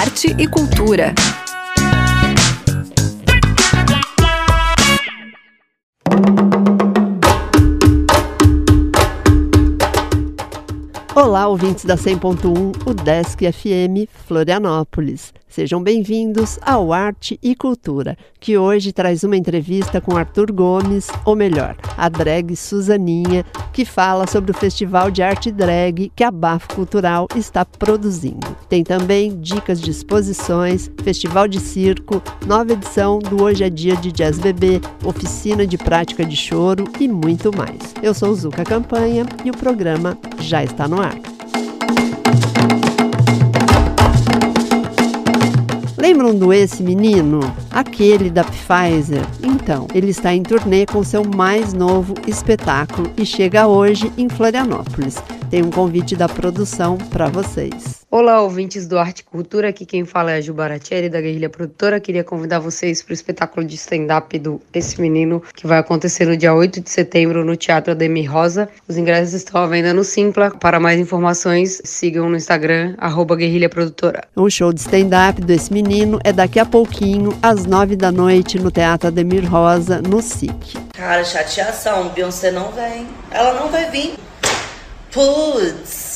arte e cultura. Olá, ouvintes da 100.1, o Desk FM Florianópolis. Sejam bem-vindos ao Arte e Cultura, que hoje traz uma entrevista com Arthur Gomes, ou melhor, a drag Suzaninha, que fala sobre o Festival de Arte Drag que a Bafo Cultural está produzindo. Tem também dicas de exposições, festival de circo, nova edição do Hoje é Dia de Jazz Bebê, oficina de prática de choro e muito mais. Eu sou Zuka Campanha e o programa já está no ar. Lembram do Esse Menino? Aquele da Pfizer? Então, ele está em turnê com seu mais novo espetáculo e chega hoje em Florianópolis. Tem um convite da produção para vocês. Olá, ouvintes do Arte e Cultura. Aqui quem fala é a Gil Baratieri, da Guerrilha Produtora. Queria convidar vocês para o espetáculo de stand-up do Esse Menino, que vai acontecer no dia 8 de setembro no Teatro Ademir Rosa. Os ingressos estão à venda no Simpla. Para mais informações, sigam no Instagram, arroba Guerrilha Produtora. O show de stand-up do Esse Menino é daqui a pouquinho, às 9 da noite, no Teatro Ademir Rosa, no SIC. Cara, chateação. Beyoncé não vem. Ela não vai vir. Putz.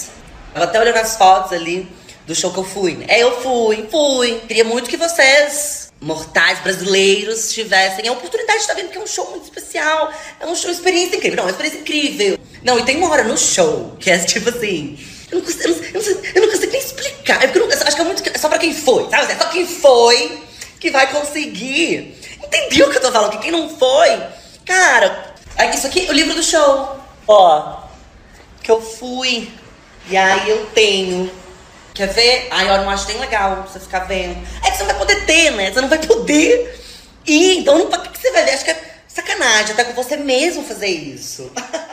Eu até olhando as fotos ali do show que eu fui. É, eu fui, fui. Queria muito que vocês, mortais brasileiros, tivessem a oportunidade de estar vendo que é um show muito especial. É um show, experiência incrível. Não, é uma experiência incrível. Não, e tem uma hora no show que é tipo assim. Eu não, consigo, eu não, eu não, consigo nem explicar. É porque eu, não, acho que é muito. É só pra quem foi, sabe? É só quem foi que vai conseguir. Entendeu o que eu tô falando? Que quem não foi. Cara, isso aqui é o livro do show. Ó. Que eu fui e aí eu tenho. Quer ver? Aí eu não acho nem legal você ficar vendo. É que você não vai poder ter, né? Você não vai poder ir. Então, o que você vai ver? Acho que é sacanagem até com você mesmo fazer isso.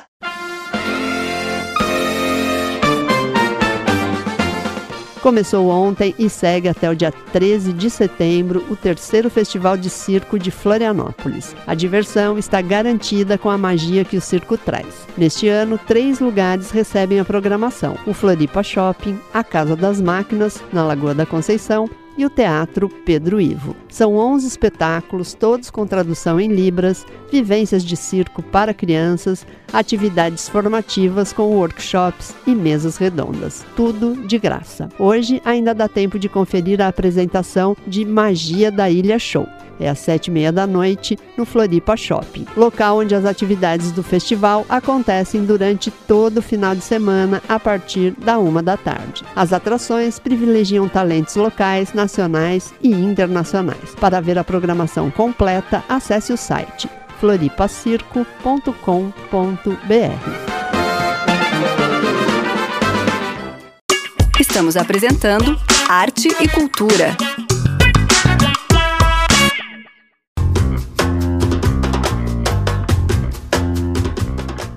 Começou ontem e segue até o dia 13 de setembro o terceiro Festival de Circo de Florianópolis. A diversão está garantida com a magia que o circo traz. Neste ano, três lugares recebem a programação: o Floripa Shopping, a Casa das Máquinas, na Lagoa da Conceição, e o Teatro Pedro Ivo. São 11 espetáculos, todos com tradução em Libras, vivências de circo para crianças, atividades formativas com workshops e mesas redondas. Tudo de graça. Hoje ainda dá tempo de conferir a apresentação de Magia da Ilha Show é às sete e meia da noite, no Floripa Shopping, local onde as atividades do festival acontecem durante todo o final de semana a partir da uma da tarde. As atrações privilegiam talentos locais, nacionais e internacionais. Para ver a programação completa, acesse o site floripacirco.com.br. Estamos apresentando Arte e Cultura.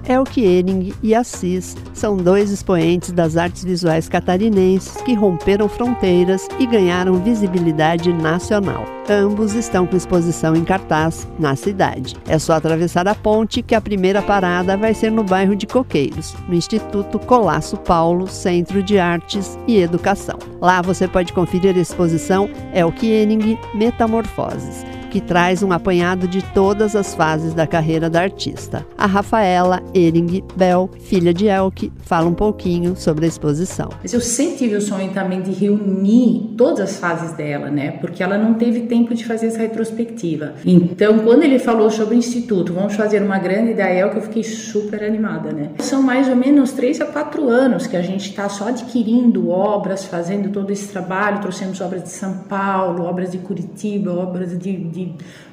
Elke Ehring e Assis são dois expoentes das artes visuais catarinenses que romperam fronteiras e ganharam visibilidade nacional. Ambos estão com exposição em cartaz na cidade. É só atravessar a ponte que a primeira parada vai ser no bairro de Coqueiros, no Instituto Colasso Paulo, Centro de Artes e Educação. Lá você pode conferir a exposição Elke Ehring Metamorfoses que traz um apanhado de todas as fases da carreira da artista. A Rafaela Ering Bell, filha de Elke, fala um pouquinho sobre a exposição. Mas eu sempre tive o sonho também de reunir todas as fases dela, né? Porque ela não teve tempo de fazer essa retrospectiva. Então, quando ele falou sobre o instituto, vamos fazer uma grande da Elke, eu fiquei super animada, né? São mais ou menos três a quatro anos que a gente está só adquirindo obras, fazendo todo esse trabalho. Trouxemos obras de São Paulo, obras de Curitiba, obras de, de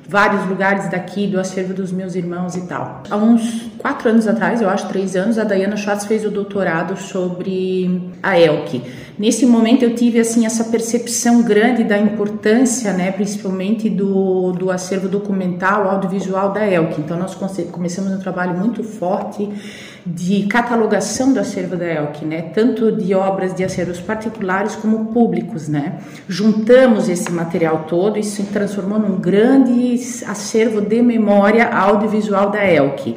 vários lugares daqui, do acervo dos meus irmãos e tal. Há uns quatro anos atrás, eu acho três anos, a Dayana Schwartz fez o doutorado sobre a Elke. Nesse momento eu tive assim essa percepção grande da importância, né, principalmente do, do acervo documental, audiovisual da Elke. Então nós começamos um trabalho muito forte de catalogação do acervo da ELC, né? tanto de obras de acervos particulares como públicos. Né? Juntamos esse material todo e se transformou num grande acervo de memória audiovisual da ELC.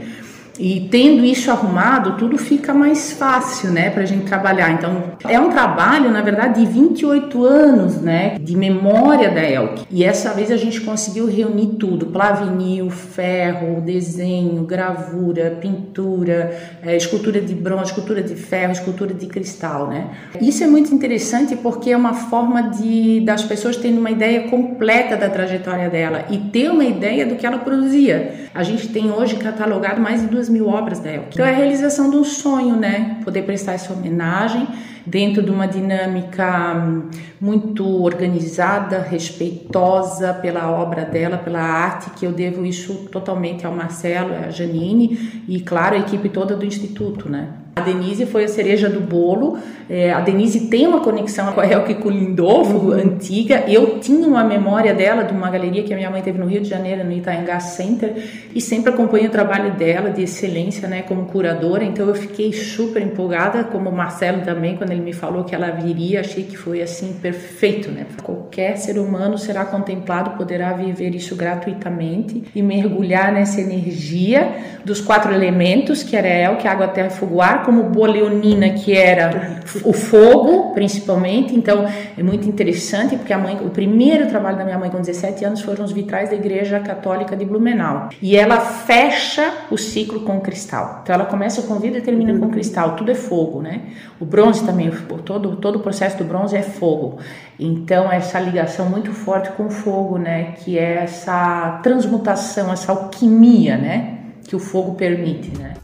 E tendo isso arrumado, tudo fica mais fácil, né, para a gente trabalhar. Então, é um trabalho, na verdade, de 28 anos, né, de memória da Elk. E essa vez a gente conseguiu reunir tudo: plavinil, ferro, desenho, gravura, pintura, é, escultura de bronze, escultura de ferro, escultura de cristal, né. Isso é muito interessante porque é uma forma de das pessoas terem uma ideia completa da trajetória dela e ter uma ideia do que ela produzia. A gente tem hoje catalogado mais de mil obras da Elke. Então é a realização de um sonho, né? Poder prestar essa homenagem dentro de uma dinâmica hum, muito organizada, respeitosa pela obra dela, pela arte, que eu devo isso totalmente ao Marcelo, à Janine e, claro, a equipe toda do Instituto, né? A Denise foi a cereja do bolo. É, a Denise tem uma conexão com a Elke Kulindolfo, antiga. Eu tinha uma memória dela de uma galeria que a minha mãe teve no Rio de Janeiro, no Itaengá Center, e sempre acompanho o trabalho dela de excelência, né, como curadora. Então eu fiquei super empolgada, como o Marcelo também, quando ele me falou que ela viria, achei que foi assim perfeito, né? Qualquer ser humano será contemplado, poderá viver isso gratuitamente e mergulhar nessa energia dos quatro elementos, que era El, que água, terra, fogo, ar como boa leonina, que era o fogo, principalmente. Então, é muito interessante, porque a mãe, o primeiro trabalho da minha mãe com 17 anos foram os vitrais da Igreja Católica de Blumenau. E ela fecha o ciclo com cristal. Então, ela começa com vida e termina com cristal. Tudo é fogo, né? O bronze também, todo, todo o processo do bronze é fogo. Então, essa ligação muito forte com o fogo, né? Que é essa transmutação, essa alquimia, né? Que o fogo permite, né?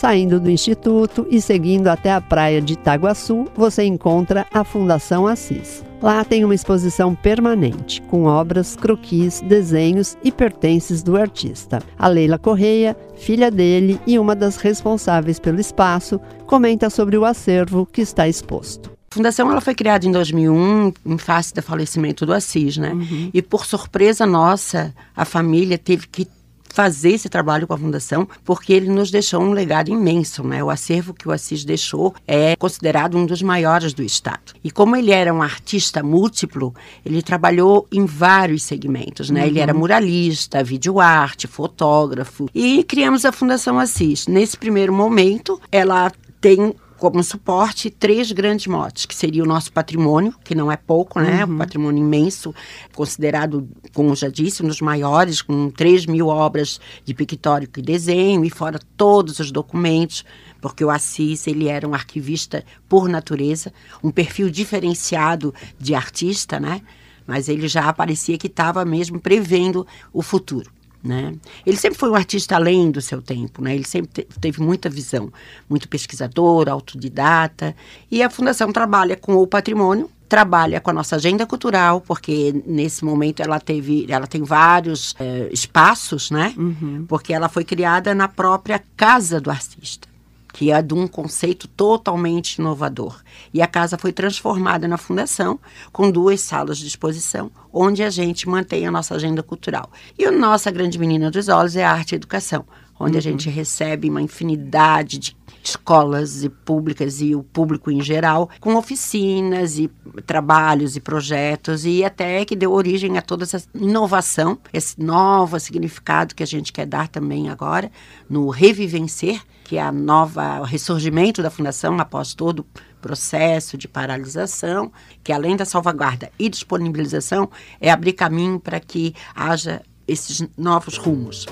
Saindo do Instituto e seguindo até a praia de Itaguaçu, você encontra a Fundação Assis. Lá tem uma exposição permanente, com obras, croquis, desenhos e pertences do artista. A Leila Correia, filha dele e uma das responsáveis pelo espaço, comenta sobre o acervo que está exposto. A fundação ela foi criada em 2001, em face do falecimento do Assis, né? Uhum. E por surpresa nossa, a família teve que fazer esse trabalho com a Fundação, porque ele nos deixou um legado imenso. Né? O acervo que o Assis deixou é considerado um dos maiores do Estado. E como ele era um artista múltiplo, ele trabalhou em vários segmentos. Né? Uhum. Ele era uhum. muralista, videoarte, fotógrafo. E criamos a Fundação Assis. Nesse primeiro momento, ela tem como suporte três grandes motes, que seria o nosso patrimônio, que não é pouco, né? Uhum. Um patrimônio imenso, considerado, como já disse, um dos maiores, com 3 mil obras de pictório e desenho, e fora todos os documentos, porque o Assis ele era um arquivista por natureza, um perfil diferenciado de artista, né? Mas ele já parecia que estava mesmo prevendo o futuro. Né? Ele sempre foi um artista além do seu tempo, né? ele sempre te teve muita visão, muito pesquisador, autodidata. E a Fundação trabalha com o patrimônio, trabalha com a nossa agenda cultural, porque nesse momento ela teve, ela tem vários é, espaços, né? Uhum. Porque ela foi criada na própria casa do artista que é de um conceito totalmente inovador. E a casa foi transformada na fundação, com duas salas de exposição, onde a gente mantém a nossa agenda cultural. E a nossa grande menina dos olhos é a arte e educação, onde uhum. a gente recebe uma infinidade de escolas e públicas e o público em geral, com oficinas e trabalhos e projetos e até que deu origem a toda essa inovação, esse novo significado que a gente quer dar também agora no revivencer, que é a nova o ressurgimento da fundação após todo processo de paralisação, que além da salvaguarda e disponibilização é abrir caminho para que haja esses novos rumos.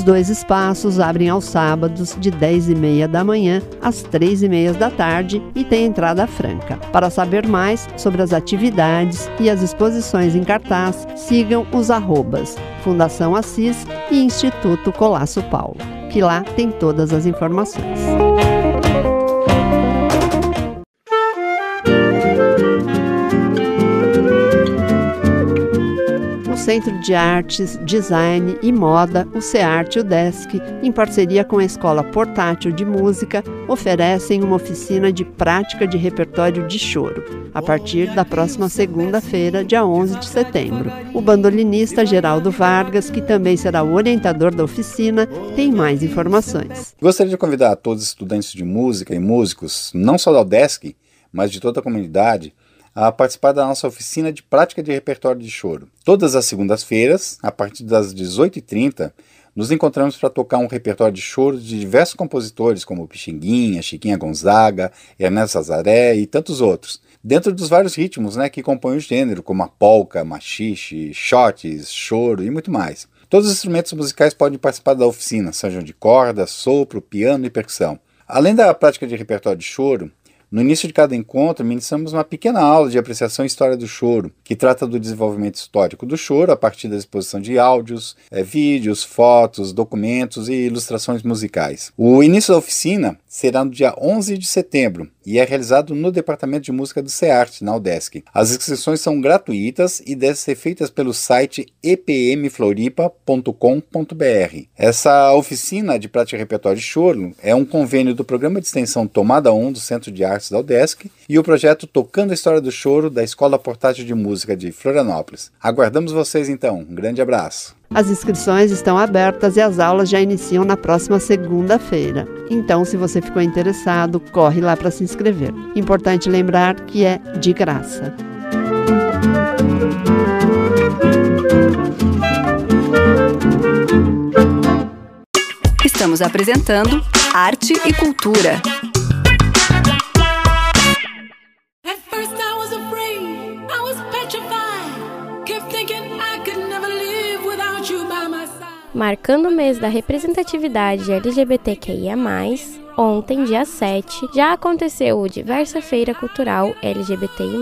Os dois espaços abrem aos sábados de 10 e meia da manhã às 3 e meia da tarde e tem entrada franca. Para saber mais sobre as atividades e as exposições em cartaz, sigam os arrobas Fundação Assis e Instituto Colasso Paulo, que lá tem todas as informações. Centro de Artes, Design e Moda, o CEARTE e o em parceria com a Escola Portátil de Música, oferecem uma oficina de prática de repertório de choro, a partir da próxima segunda-feira, dia 11 de setembro. O bandolinista Geraldo Vargas, que também será o orientador da oficina, tem mais informações. Gostaria de convidar todos os estudantes de música e músicos, não só da UDESC, mas de toda a comunidade, a participar da nossa oficina de prática de repertório de choro. Todas as segundas-feiras, a partir das 18h30, nos encontramos para tocar um repertório de choro de diversos compositores, como Pixinguinha, Chiquinha Gonzaga, Ernesto Azaré e tantos outros, dentro dos vários ritmos né, que compõem o gênero, como a polca, machixe, shots, choro e muito mais. Todos os instrumentos musicais podem participar da oficina, sejam de corda, sopro, piano e percussão. Além da prática de repertório de choro, no início de cada encontro, ministramos uma pequena aula de apreciação e história do choro, que trata do desenvolvimento histórico do choro a partir da exposição de áudios, é, vídeos, fotos, documentos e ilustrações musicais. O início da oficina será no dia 11 de setembro e é realizado no Departamento de Música do SEART, na UDESC. As inscrições são gratuitas e devem ser feitas pelo site epmfloripa.com.br. Essa oficina de prática de repertório de choro é um convênio do Programa de Extensão Tomada 1 do Centro de Artes da UDESC e o projeto Tocando a História do Choro da Escola Portátil de Música de Florianópolis. Aguardamos vocês então. Um grande abraço. As inscrições estão abertas e as aulas já iniciam na próxima segunda-feira. Então, se você ficou interessado, corre lá para se inscrever. Importante lembrar que é de graça. Estamos apresentando Arte e Cultura. Marcando o mês da representatividade LGBTQIA+, ontem, dia 7, já aconteceu o Diversa Feira Cultural LGBTI+,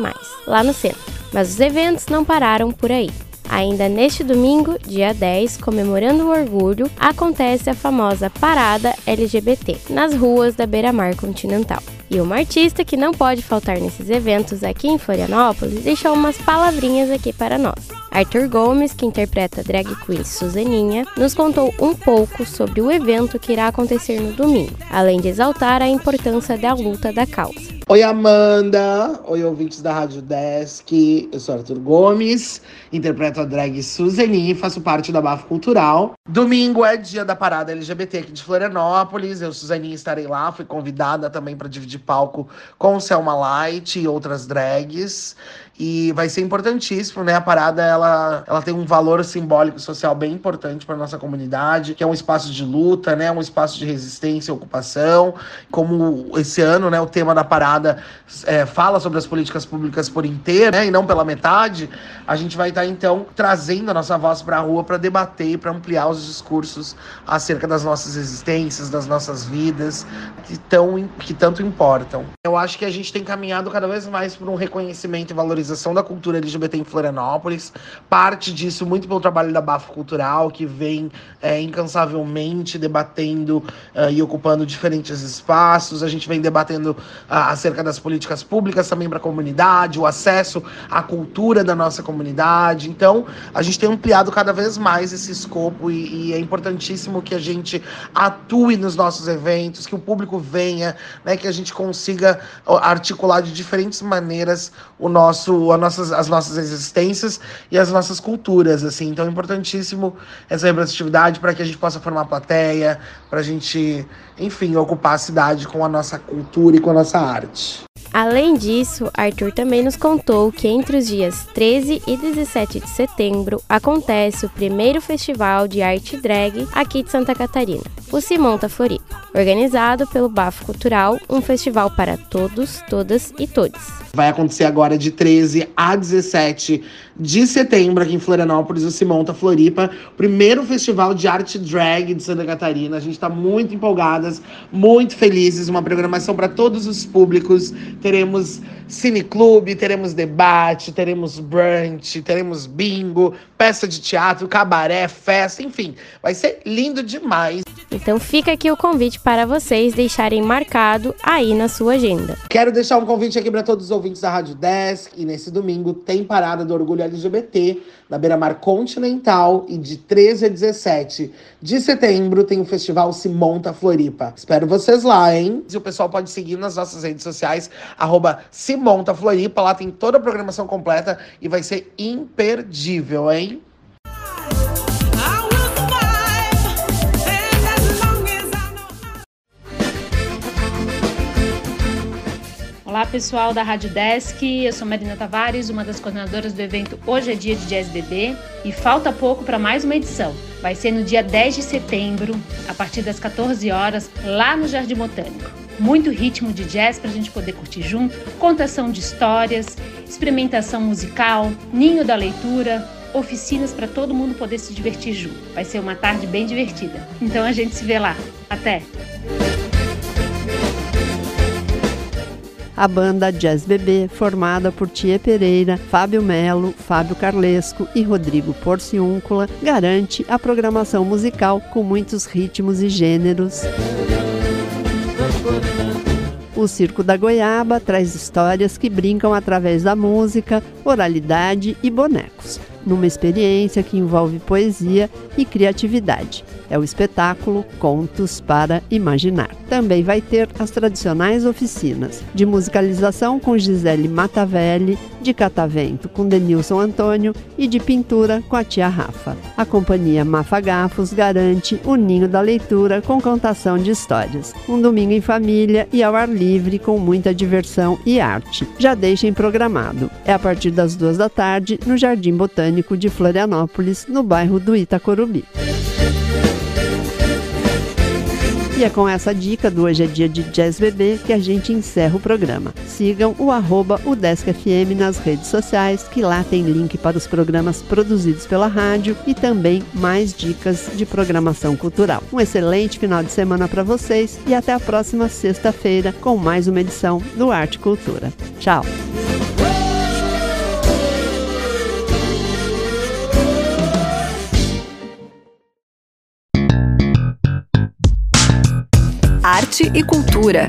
lá no centro. Mas os eventos não pararam por aí. Ainda neste domingo, dia 10, comemorando o orgulho, acontece a famosa Parada LGBT nas ruas da Beira-Mar Continental. E uma artista que não pode faltar nesses eventos aqui em Florianópolis deixou umas palavrinhas aqui para nós. Arthur Gomes, que interpreta a drag queen Suzaninha, nos contou um pouco sobre o evento que irá acontecer no domingo, além de exaltar a importância da luta da causa. Oi, Amanda. Oi, ouvintes da Rádio Desk. Eu sou Arthur Gomes, interpreto a drag Suzeni, faço parte da Bafo Cultural. Domingo é dia da parada LGBT aqui de Florianópolis. Eu, Suzani, estarei lá. Fui convidada também para dividir palco com Selma Light e outras drags. E vai ser importantíssimo, né? A parada ela, ela tem um valor simbólico social bem importante para nossa comunidade, que é um espaço de luta, né? Um espaço de resistência e ocupação. Como esse ano, né? O tema da parada é, fala sobre as políticas públicas por inteiro, né? E não pela metade. A gente vai estar tá, então trazendo a nossa voz para a rua para debater para ampliar os discursos acerca das nossas existências, das nossas vidas, que tão que tanto importam. Eu acho que a gente tem caminhado cada vez mais por um reconhecimento e valorização valorização da cultura LGBT em Florianópolis. Parte disso muito pelo trabalho da Bafo Cultural, que vem é, incansavelmente debatendo uh, e ocupando diferentes espaços. A gente vem debatendo uh, acerca das políticas públicas também para a comunidade, o acesso à cultura da nossa comunidade. Então, a gente tem ampliado cada vez mais esse escopo e, e é importantíssimo que a gente atue nos nossos eventos, que o público venha, né, que a gente consiga articular de diferentes maneiras o nosso as nossas, as nossas existências e as nossas culturas, assim. Então é importantíssimo essa representatividade para que a gente possa formar plateia, para a gente, enfim, ocupar a cidade com a nossa cultura e com a nossa arte. Além disso, Arthur também nos contou que entre os dias 13 e 17 de setembro acontece o primeiro festival de arte drag aqui de Santa Catarina, o Simonta Floripa, organizado pelo Bafo Cultural, um festival para todos, todas e todes. Vai acontecer agora de 13 a 17 de setembro aqui em Florianópolis, o Simonta Floripa, primeiro festival de arte drag de Santa Catarina. A gente está muito empolgadas, muito felizes, uma programação para todos os públicos. Teremos cineclube, teremos debate, teremos brunch, teremos bingo, peça de teatro, cabaré, festa, enfim, vai ser lindo demais. Então fica aqui o convite para vocês deixarem marcado aí na sua agenda. Quero deixar um convite aqui para todos os ouvintes da Rádio Desk e nesse domingo tem parada do Orgulho LGBT na Beira-Mar Continental e de 13 a 17 de setembro tem o Festival Se Monta Floripa. Espero vocês lá, hein? E o pessoal pode seguir nas nossas redes sociais, arroba Se Monta Floripa, lá tem toda a programação completa e vai ser imperdível, hein? Olá, pessoal da Rádio Desk, eu sou Marina Tavares, uma das coordenadoras do evento Hoje é Dia de Jazz Bebê e falta pouco para mais uma edição. Vai ser no dia 10 de setembro, a partir das 14 horas, lá no Jardim Botânico. Muito ritmo de jazz para a gente poder curtir junto, contação de histórias, experimentação musical, ninho da leitura, oficinas para todo mundo poder se divertir junto. Vai ser uma tarde bem divertida. Então a gente se vê lá. Até! A banda Jazz Bebê, formada por Tia Pereira, Fábio Melo, Fábio Carlesco e Rodrigo Porciúncula, garante a programação musical com muitos ritmos e gêneros. O Circo da Goiaba traz histórias que brincam através da música, oralidade e bonecos, numa experiência que envolve poesia e criatividade. É o espetáculo Contos para Imaginar. Também vai ter as tradicionais oficinas de musicalização com Gisele Matavelli, de catavento com Denilson Antônio e de pintura com a tia Rafa. A companhia Mafagafos garante o ninho da leitura com contação de histórias. Um domingo em família e ao ar livre com muita diversão e arte. Já deixem programado. É a partir das duas da tarde no Jardim Botânico de Florianópolis, no bairro do Itacorubi. E é com essa dica do Hoje é Dia de Jazz Bebê que a gente encerra o programa. Sigam o arroba UDescFM nas redes sociais, que lá tem link para os programas produzidos pela rádio e também mais dicas de programação cultural. Um excelente final de semana para vocês e até a próxima sexta-feira com mais uma edição do Arte Cultura. Tchau! E cultura.